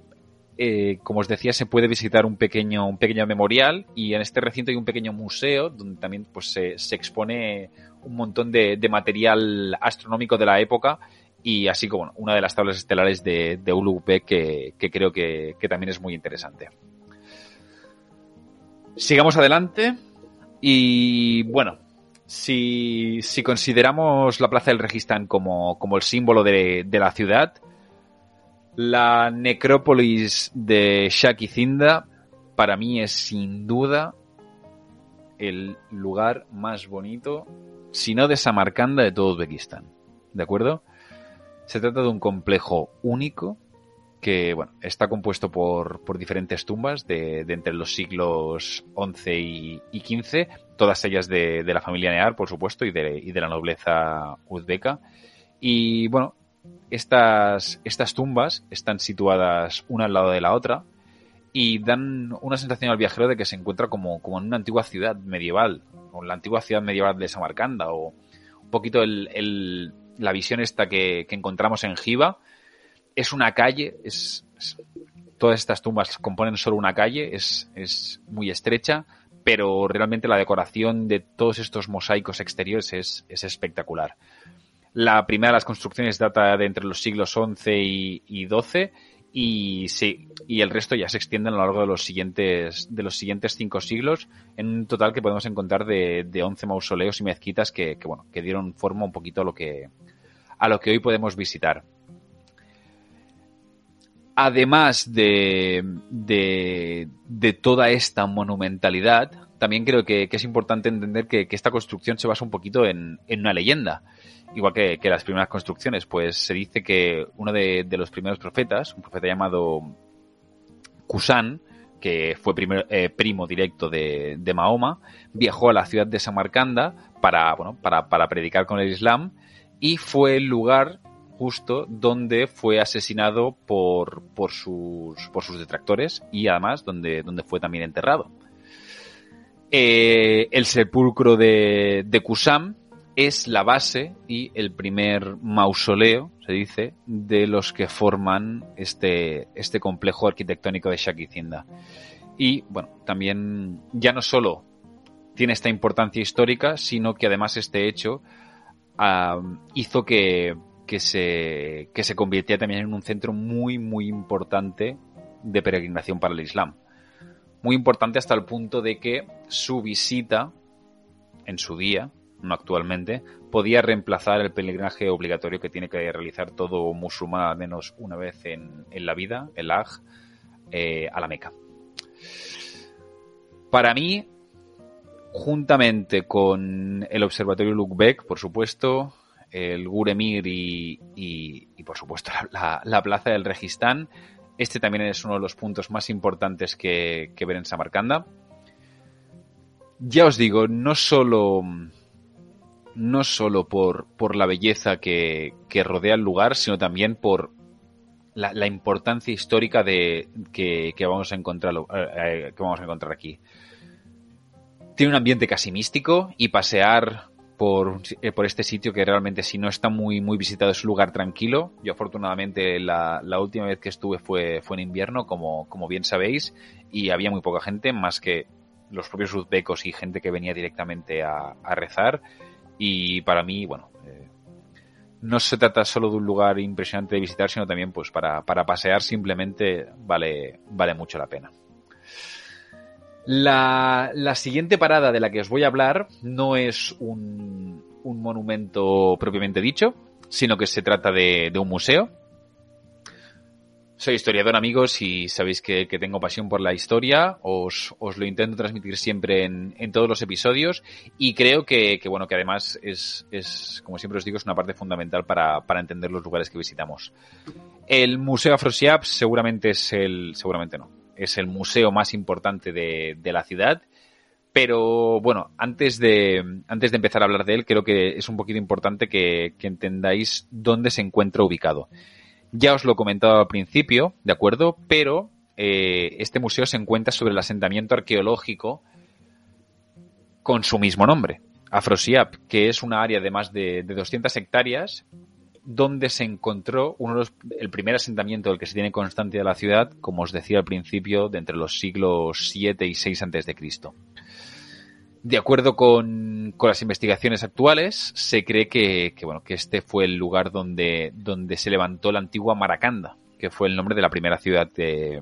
eh, como os decía, se puede visitar un pequeño, un pequeño memorial y en este recinto hay un pequeño museo donde también pues, se, se expone un montón de, de, material astronómico de la época y así como una de las tablas estelares de, de Ulugh que, que creo que, que también es muy interesante. Sigamos adelante. Y bueno, si, consideramos la Plaza del Registán como, el símbolo de, la ciudad, la necrópolis de Shakizinda para mí es sin duda el lugar más bonito, si no de Samarcanda, de todo Uzbekistán. ¿De acuerdo? Se trata de un complejo único que bueno, está compuesto por, por diferentes tumbas de, entre los siglos XI y, XV, todas ellas de, de, la familia Near, por supuesto, y de, y de la nobleza uzbeca. Y bueno, estas, estas tumbas están situadas una al lado de la otra y dan una sensación al viajero de que se encuentra como, como en una antigua ciudad medieval, o la antigua ciudad medieval de Samarcanda, o un poquito el, el, la visión esta que, que encontramos en Jiva, es una calle, es, todas estas tumbas componen solo una calle, es, es muy estrecha, pero realmente la decoración de todos estos mosaicos exteriores es, es espectacular. La primera de las construcciones data de entre los siglos XI y, y XII y sí, y el resto ya se extiende a lo largo de los siguientes, de los siguientes cinco siglos, en un total que podemos encontrar de, de 11 mausoleos y mezquitas que, que, bueno, que dieron forma un poquito a lo que, a lo que hoy podemos visitar además de, de, toda esta monumentalidad, también creo que, es importante entender que, esta construcción se basa un poquito en, una leyenda. Igual que, las primeras construcciones, pues se dice que uno de, los primeros profetas, un profeta llamado Kusan, que fue eh, primo directo de, Mahoma, viajó a la ciudad de Samarcanda para, bueno, para, para predicar con el Islam y fue el lugar justo donde fue asesinado por, por, sus, por sus detractores y además donde, donde fue también enterrado. Eh, el sepulcro de, de Kusam es la base y el primer mausoleo, se dice, de los que forman este, este complejo arquitectónico de Shakizinda. Y bueno, también ya no solo tiene esta importancia histórica, sino que además este hecho hizo que, que, se, que se convirtiera también en un centro muy, muy importante de peregrinación para el Islam. Muy importante hasta el punto de que su visita en su día, no actualmente, podía reemplazar el peregrinaje obligatorio que tiene que realizar todo musulmán al menos una vez en, la vida, el Hajj, eh, a la Meca. Para mí, juntamente con el Observatorio Lukbek, por supuesto, el Guremir y, y, por supuesto la, Plaza del Registán, este también es uno de los puntos más importantes que, que ver en Samarcanda. Ya os digo, no solo no solo por, por la belleza que, que, rodea el lugar, sino también por la, la importancia histórica de que, que, vamos a encontrar, eh, eh, que vamos a encontrar aquí. Tiene un ambiente casi místico y pasear por, eh, por, este sitio que realmente si no está muy, muy visitado es un lugar tranquilo. Yo afortunadamente la, última vez que estuve fue, fue en invierno, como, como bien sabéis, y había muy poca gente, más que los propios uzbecos y gente que venía directamente a, a rezar y para mí, bueno, eh, no se trata solo de un lugar impresionante de visitar, sino también pues para, para pasear simplemente vale, vale mucho la pena. La, siguiente parada de la que os voy a hablar no es un, monumento propiamente dicho, sino que se trata de, un museo soy historiador, amigos, y sabéis que, tengo pasión por la historia. Os, lo intento transmitir siempre en, todos los episodios. Y creo que, bueno, que además es, como siempre os digo, es una parte fundamental para, entender los lugares que visitamos. El Museo Afrosiab seguramente es el, seguramente no, es el museo más importante de, la ciudad. Pero bueno, antes de, antes de empezar a hablar de él, creo que es un poquito importante que, entendáis dónde se encuentra ubicado. Ya os lo he comentado al principio, ¿de acuerdo? Pero eh, este museo se encuentra sobre el asentamiento arqueológico con su mismo nombre, Afrosiab, que es una área de más de, 200 hectáreas donde se encontró uno de los, el primer asentamiento del que se tiene constancia de la ciudad, como os decía al principio, de entre los siglos 7 y 6 antes de Cristo. De acuerdo con, las investigaciones actuales, se cree que, bueno, que este fue el lugar donde, donde se levantó la antigua Maracanda, que fue el nombre de la primera ciudad que,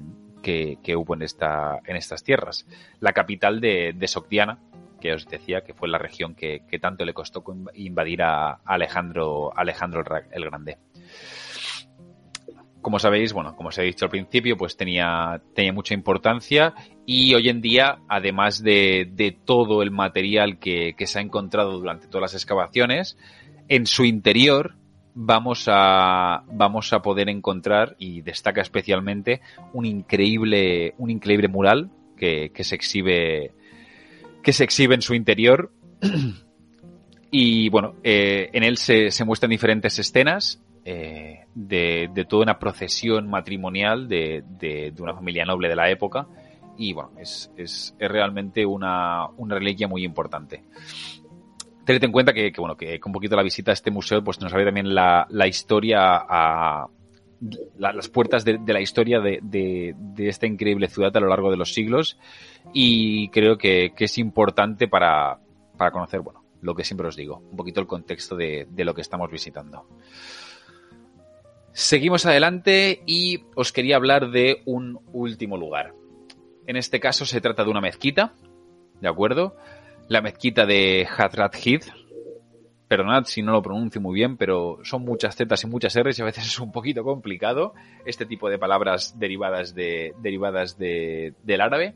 hubo en, esta, en estas tierras. La capital de, de Sogdiana, que os decía que fue la región que, tanto le costó invadir a Alejandro, Alejandro el Grande. Como sabéis, bueno, como os he dicho al principio, pues tenía, tenía mucha importancia y hoy en día, además de, de todo el material que, que, se ha encontrado durante todas las excavaciones, en su interior vamos a, vamos a poder encontrar, y destaca especialmente, un increíble, un increíble mural que, que se exhibe, que se exhibe en su interior. Y bueno, eh, en él se, se muestran diferentes escenas eh, de, toda una procesión matrimonial de, de, una familia noble de la época. Y bueno, es, es, es realmente una, una reliquia muy importante. Tened en cuenta que, que, bueno, que con un poquito la visita a este museo, pues nos abre también la, la historia a, las puertas de, la historia de, esta increíble ciudad a lo largo de los siglos y creo que, es importante para, para, conocer, bueno, lo que siempre os digo, un poquito el contexto de, de lo que estamos visitando. Seguimos adelante y os quería hablar de un último lugar. En este caso se trata de una mezquita, ¿de acuerdo? La mezquita de Hadrat Hid. Perdonad si no lo pronuncio muy bien, pero son muchas zetas y muchas R's y a veces es un poquito complicado este tipo de palabras derivadas, de, derivadas de, del árabe.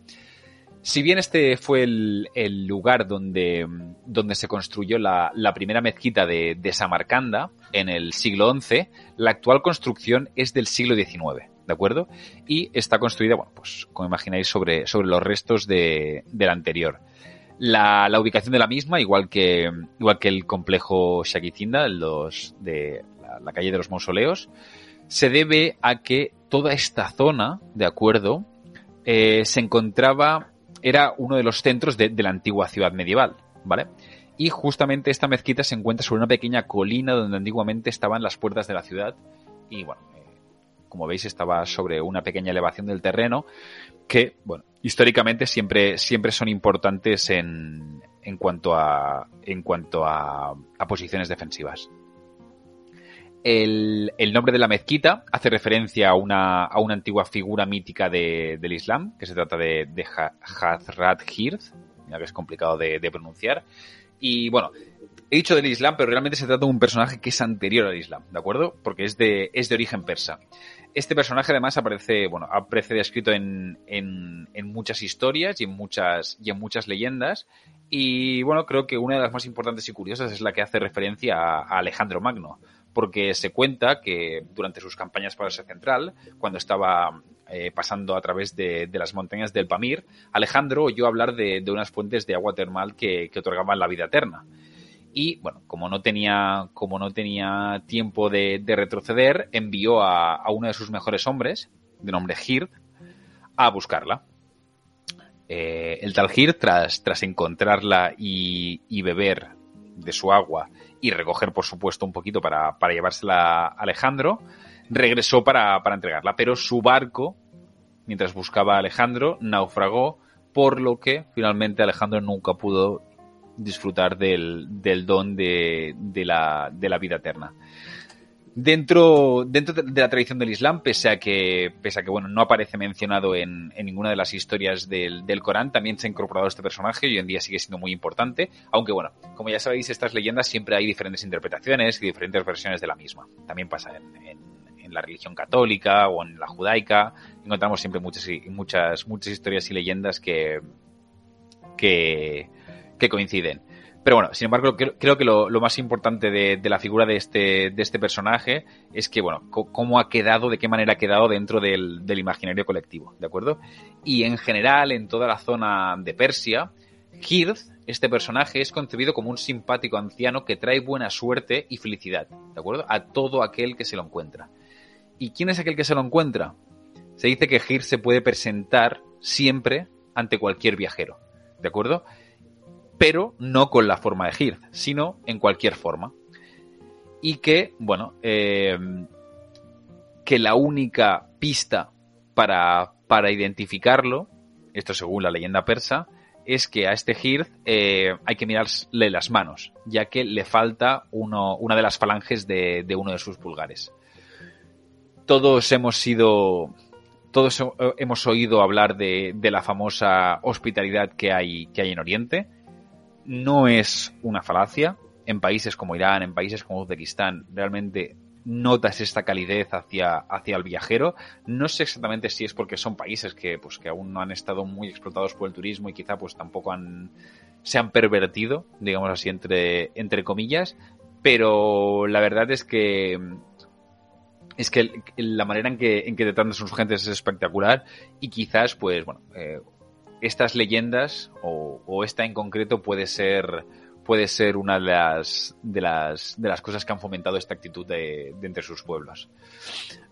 Si bien este fue el, lugar donde, donde, se construyó la, la primera mezquita de, Samarcanda en el siglo XI, la actual construcción es del siglo XIX, ¿de acuerdo? Y está construida, bueno, pues como imagináis, sobre, sobre los restos de, la anterior. La, la, ubicación de la misma, igual que, igual que el complejo Shakitinda, los de la, calle de los mausoleos, se debe a que toda esta zona, ¿de acuerdo? Eh, se encontraba era uno de los centros de, la antigua ciudad medieval, ¿vale? Y justamente esta mezquita se encuentra sobre una pequeña colina donde antiguamente estaban las puertas de la ciudad y bueno, eh, como veis estaba sobre una pequeña elevación del terreno que, bueno, históricamente siempre, siempre son importantes en, en cuanto a, en cuanto a, a posiciones defensivas. El, el, nombre de la mezquita hace referencia a una, a una antigua figura mítica de, del Islam, que se trata de, de Hazrat Hirth, que es complicado de, pronunciar. Y bueno, he dicho del Islam, pero realmente se trata de un personaje que es anterior al Islam, ¿de acuerdo? Porque es de, es de origen persa. Este personaje además aparece, bueno, aparece descrito en, en, muchas historias y en muchas, y en muchas leyendas. Y bueno, creo que una de las más importantes y curiosas es la que hace referencia a, Alejandro Magno porque se cuenta que durante sus campañas por Asia Central, cuando estaba eh, pasando a través de, las montañas del Pamir, Alejandro oyó hablar de, unas fuentes de agua termal que, otorgaban la vida eterna. Y bueno, como no tenía, como no tenía tiempo de, de retroceder, envió a, uno de sus mejores hombres, de nombre Hird, a buscarla. Eh, el tal Hird, tras, tras encontrarla y, beber de su agua y recoger, por supuesto, un poquito para, para llevársela a Alejandro, regresó para, para entregarla. Pero su barco, mientras buscaba a Alejandro, naufragó, por lo que finalmente Alejandro nunca pudo disfrutar del, don de, la, de la vida eterna. Dentro, dentro de la tradición del Islam, pese a que, pese a que bueno, no aparece mencionado en, ninguna de las historias del, Corán, también se ha incorporado este personaje y hoy en día sigue siendo muy importante. Aunque bueno, como ya sabéis, estas leyendas siempre hay diferentes interpretaciones y diferentes versiones de la misma. También pasa en, en, en la religión católica o en la judaica. Encontramos siempre muchas, muchas, muchas historias y leyendas que, que, que coinciden. Pero bueno, sin embargo, creo, que lo, más importante de, la figura de este, de este personaje es que, bueno, cómo ha quedado, de qué manera ha quedado dentro del, del, imaginario colectivo, ¿de acuerdo? Y en general, en toda la zona de Persia, Hirth, este personaje, es concebido como un simpático anciano que trae buena suerte y felicidad, ¿de acuerdo? A todo aquel que se lo encuentra. ¿Y quién es aquel que se lo encuentra? Se dice que Hirth se puede presentar siempre ante cualquier viajero, ¿de acuerdo? Pero no con la forma de Hirth, sino en cualquier forma. Y que, bueno, eh, que la única pista para, para, identificarlo, esto según la leyenda persa, es que a este Hirth eh, hay que mirarle las manos, ya que le falta uno, una de las falanges de, de uno de sus pulgares. Todos hemos sido todos hemos oído hablar de, de, la famosa hospitalidad que hay, que hay en Oriente, no es una falacia. En países como Irán, en países como Uzbekistán, realmente notas esta calidez hacia, hacia el viajero. No sé exactamente si es porque son países que, pues, que aún no han estado muy explotados por el turismo y quizá pues tampoco han, se han pervertido, digamos así, entre, entre comillas. Pero la verdad es que es que la manera en que, en que tratan sus gentes es espectacular y quizás, pues, bueno, eh, estas leyendas o, esta en concreto puede ser puede ser una de las de las de las cosas que han fomentado esta actitud de, de entre sus pueblos.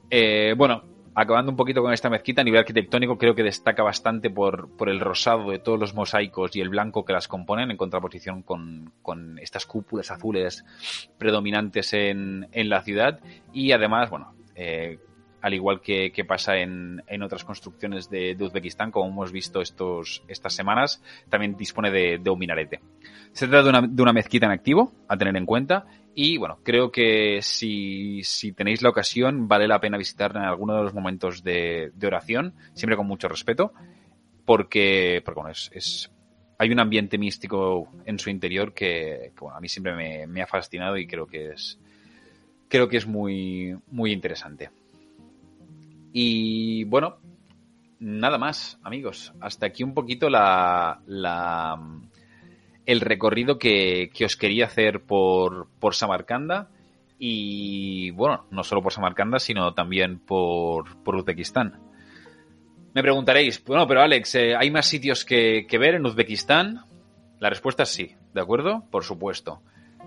Eh, bueno, acabando un poquito con esta mezquita a nivel arquitectónico creo que destaca bastante por, por el rosado de todos los mosaicos y el blanco que las componen en contraposición con, con estas cúpulas azules predominantes en, en la ciudad y además bueno eh, al igual que, que pasa en, en, otras construcciones de, Uzbekistán, como hemos visto estos, estas semanas, también dispone de, de un minarete. Se trata de una, de una, mezquita en activo, a tener en cuenta, y bueno, creo que si, si tenéis la ocasión, vale la pena visitarla en alguno de los momentos de, oración, siempre con mucho respeto, porque, es, hay un ambiente místico en su interior que, que bueno, a mí siempre me, me ha fascinado y creo que es, creo que es muy, muy interesante. Y bueno, nada más, amigos. Hasta aquí un poquito la, la el recorrido que, os quería hacer por, por Samarcanda. Y bueno, no solo por Samarcanda, sino también por, por Uzbekistán. Me preguntaréis, bueno, pero Alex, eh, ¿hay más sitios que ver en Uzbekistán? La respuesta es sí, ¿de acuerdo? Por supuesto.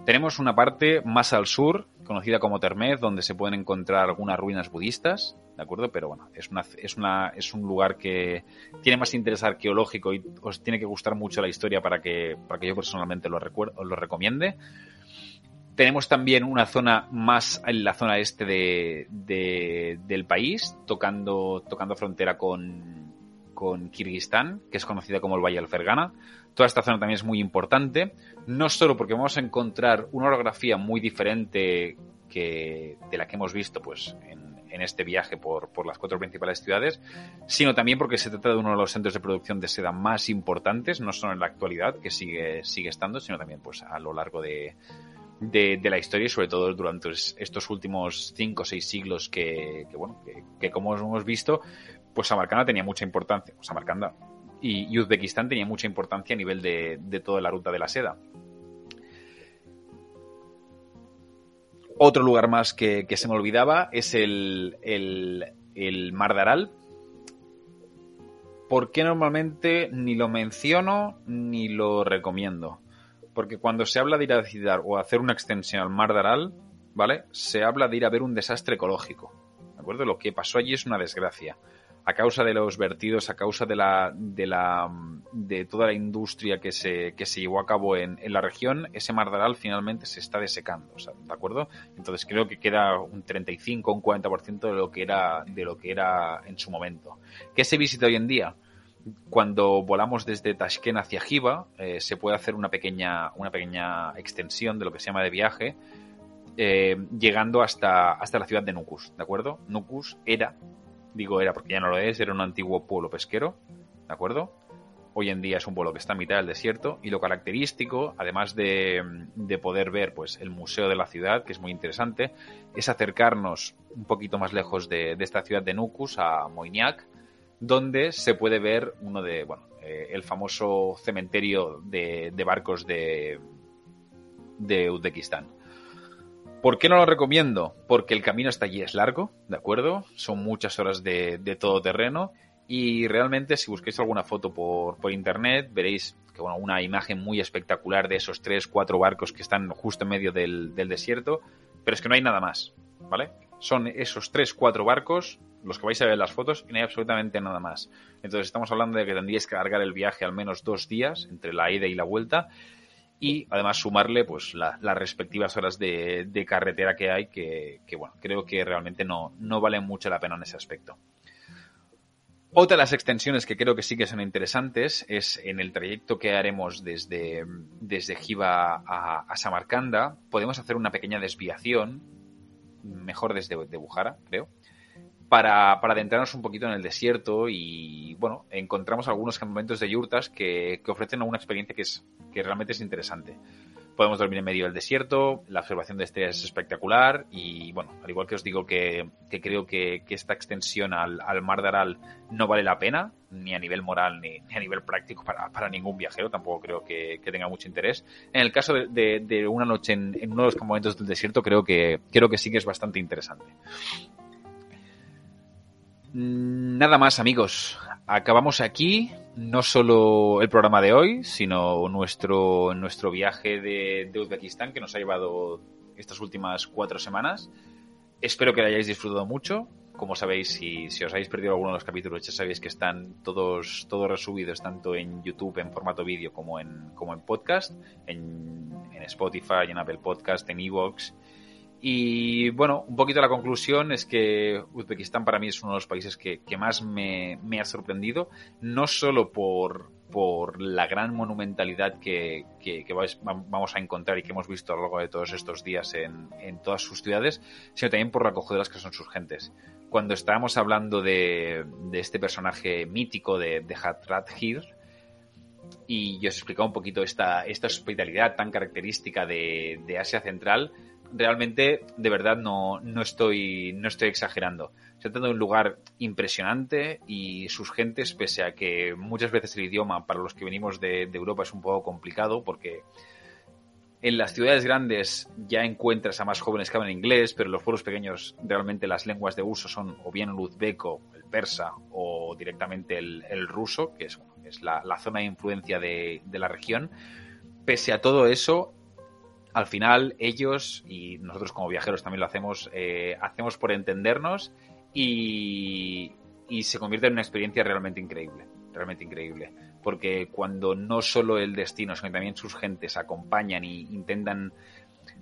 Tenemos una parte más al sur, conocida como Termez, donde se pueden encontrar algunas ruinas budistas, ¿de acuerdo? Pero bueno, es, un lugar que tiene más interés arqueológico y os tiene que gustar mucho la historia para que, para que yo personalmente lo, recuerdo, lo recomiende. Tenemos también una zona más en la zona este de, del país, tocando, tocando frontera con, con Kirguistán, que es conocida como el Valle del Fergana. Toda esta zona también es muy importante, no solo porque vamos a encontrar una orografía muy diferente que, de la que hemos visto pues, en, este viaje por, por, las cuatro principales ciudades, sino también porque se trata de uno de los centros de producción de seda más importantes, no solo en la actualidad, que sigue, sigue estando, sino también pues, a lo largo de, de, la historia y sobre todo durante estos últimos cinco o seis siglos que, bueno, que, como hemos visto, pues Samarcanda tenía mucha importancia, Samarcanda y, Uzbekistán tenía mucha importancia a nivel de, toda la ruta de la seda. Otro lugar más que, se me olvidaba es el, Mar de Aral, ¿por qué normalmente ni lo menciono ni lo recomiendo? Porque cuando se habla de ir a visitar o hacer una extensión al Mar de Aral, ¿vale? Se habla de ir a ver un desastre ecológico. ¿De acuerdo? Lo que pasó allí es una desgracia. A causa de los vertidos, a causa de la, de toda la industria que se, que se llevó a cabo en, en la región, ese Mar de Aral finalmente se está desecando, ¿de acuerdo? Entonces creo que queda un 35, un 40% de lo que era, de lo que era en su momento. ¿Qué se visita hoy en día? cuando volamos desde Tashkent hacia Jiva, eh, se puede hacer una pequeña, una pequeña extensión de lo que se llama de viaje, eh, llegando hasta, hasta la ciudad de Nukus, ¿de acuerdo? Nukus era, digo era porque ya no lo es, era un antiguo pueblo pesquero, ¿de acuerdo? Hoy en día es un pueblo que está en mitad del desierto y lo característico, además de, de poder ver pues, el museo de la ciudad, que es muy interesante, es acercarnos un poquito más lejos de, de esta ciudad de Nukus, a Moiniak, donde se puede ver uno de, bueno, eh, el famoso cementerio de, barcos de, de Uzbekistán. ¿Por qué no lo recomiendo? Porque el camino hasta allí es largo, ¿de acuerdo? Son muchas horas de, todo terreno y realmente si busquéis alguna foto por, por internet veréis que bueno, una imagen muy espectacular de esos tres, cuatro barcos que están justo en medio del, del desierto, pero es que no hay nada más, ¿vale? Son esos tres, cuatro barcos los que vais a ver las fotos y no hay absolutamente nada más. Entonces estamos hablando de que tendríais que alargar el viaje al menos dos días entre la ida y la vuelta y además sumarle pues las respectivas horas de, carretera que hay que, bueno creo que realmente no, no valen mucho la pena en ese aspecto. Otra de las extensiones que creo que sí que son interesantes es en el trayecto que haremos desde, desde a, Samarcanda, podemos hacer una pequeña desviación, mejor desde de Bujara, creo, para, para, adentrarnos un poquito en el desierto y, bueno, encontramos algunos campamentos de yurtas que, que ofrecen una experiencia que, es, que realmente es interesante. Podemos dormir en medio del desierto, la observación de este es espectacular y, bueno, al igual que os digo que, que creo que, que, esta extensión al, al, mar de Aral no vale la pena, ni a nivel moral ni, ni a nivel práctico para, para, ningún viajero, tampoco creo que, tenga mucho interés. En el caso de, de, de una noche en, en, uno de los campamentos del desierto creo que, creo que sí que es bastante interesante. Nada más, amigos. Acabamos aquí no solo el programa de hoy, sino nuestro, nuestro viaje de, Uzbekistán que nos ha llevado estas últimas cuatro semanas. Espero que lo hayáis disfrutado mucho. Como sabéis, si, si os habéis perdido alguno de los capítulos, ya sabéis que están todos, todos resubidos tanto en YouTube en formato vídeo como en, como en podcast, en, en Spotify, en Apple Podcast, en Evox y bueno, un poquito la conclusión es que Uzbekistán para mí es uno de los países que, más me, ha sorprendido, no solo por, por la gran monumentalidad que, vamos a encontrar y que hemos visto a lo largo de todos estos días en, todas sus ciudades, sino también por la acogedoras que son sus gentes. Cuando estábamos hablando de, este personaje mítico de, de Hatrat Hir, y yo os explicaba un poquito esta, esta hospitalidad tan característica de, de Asia Central, realmente, de verdad, no, no, estoy, no estoy exagerando. Se trata de un lugar impresionante y sus gentes, pese a que muchas veces el idioma para los que venimos de, Europa es un poco complicado, porque en las ciudades grandes ya encuentras a más jóvenes que hablan inglés, pero en los pueblos pequeños realmente las lenguas de uso son o bien el uzbeco, el persa o directamente el, ruso, que es, es la, zona de influencia de, de la región. Pese a todo eso, al final ellos y nosotros como viajeros también lo hacemos, eh, hacemos por entendernos y, se convierte en una experiencia realmente increíble, realmente increíble. Porque cuando no solo el destino, sino también sus gentes acompañan e intentan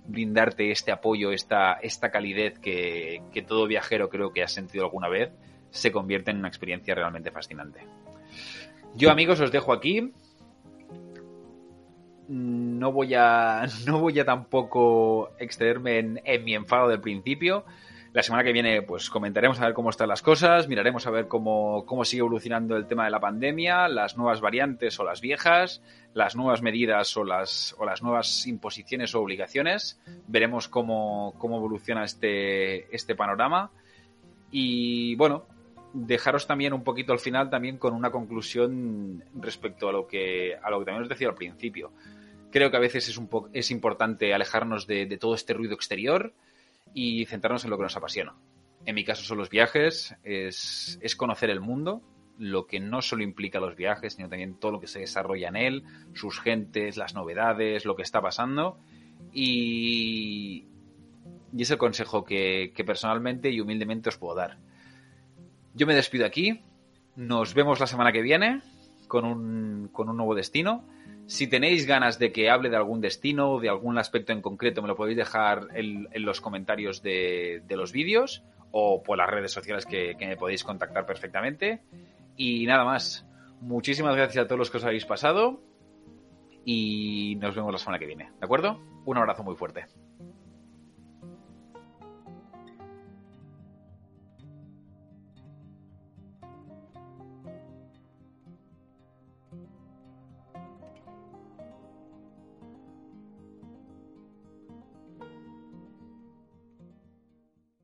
brindarte este apoyo, esta, esta calidez que, que todo viajero creo que ha sentido alguna vez, se convierte en una experiencia realmente fascinante. Yo, amigos, os dejo aquí. No voy a, no voy a tampoco excederme en, en mi enfado del principio. La semana que viene, pues comentaremos a ver cómo están las cosas, miraremos a ver cómo, cómo sigue evolucionando el tema de la pandemia, las nuevas variantes o las viejas, las nuevas medidas o las, o las nuevas imposiciones o obligaciones. Veremos cómo, cómo evoluciona este, este panorama. Y bueno, dejaros también un poquito al final también con una conclusión respecto a lo que, a lo que también os decía al principio. Creo que a veces es, un es importante alejarnos de, de todo este ruido exterior y centrarnos en lo que nos apasiona. En mi caso son los viajes, es, es conocer el mundo, lo que no solo implica los viajes, sino también todo lo que se desarrolla en él, sus gentes, las novedades, lo que está pasando. Y, y es el consejo que, que, personalmente y humildemente os puedo dar. Yo me despido aquí. Nos vemos la semana que viene con un, con un nuevo destino. Si tenéis ganas de que hable de algún destino o de algún aspecto en concreto, me lo podéis dejar en, los comentarios de, los vídeos o por las redes sociales que, me podéis contactar perfectamente. Y nada más. Muchísimas gracias a todos los que os habéis pasado y nos vemos la semana que viene. ¿De acuerdo? Un abrazo muy fuerte.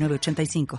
85.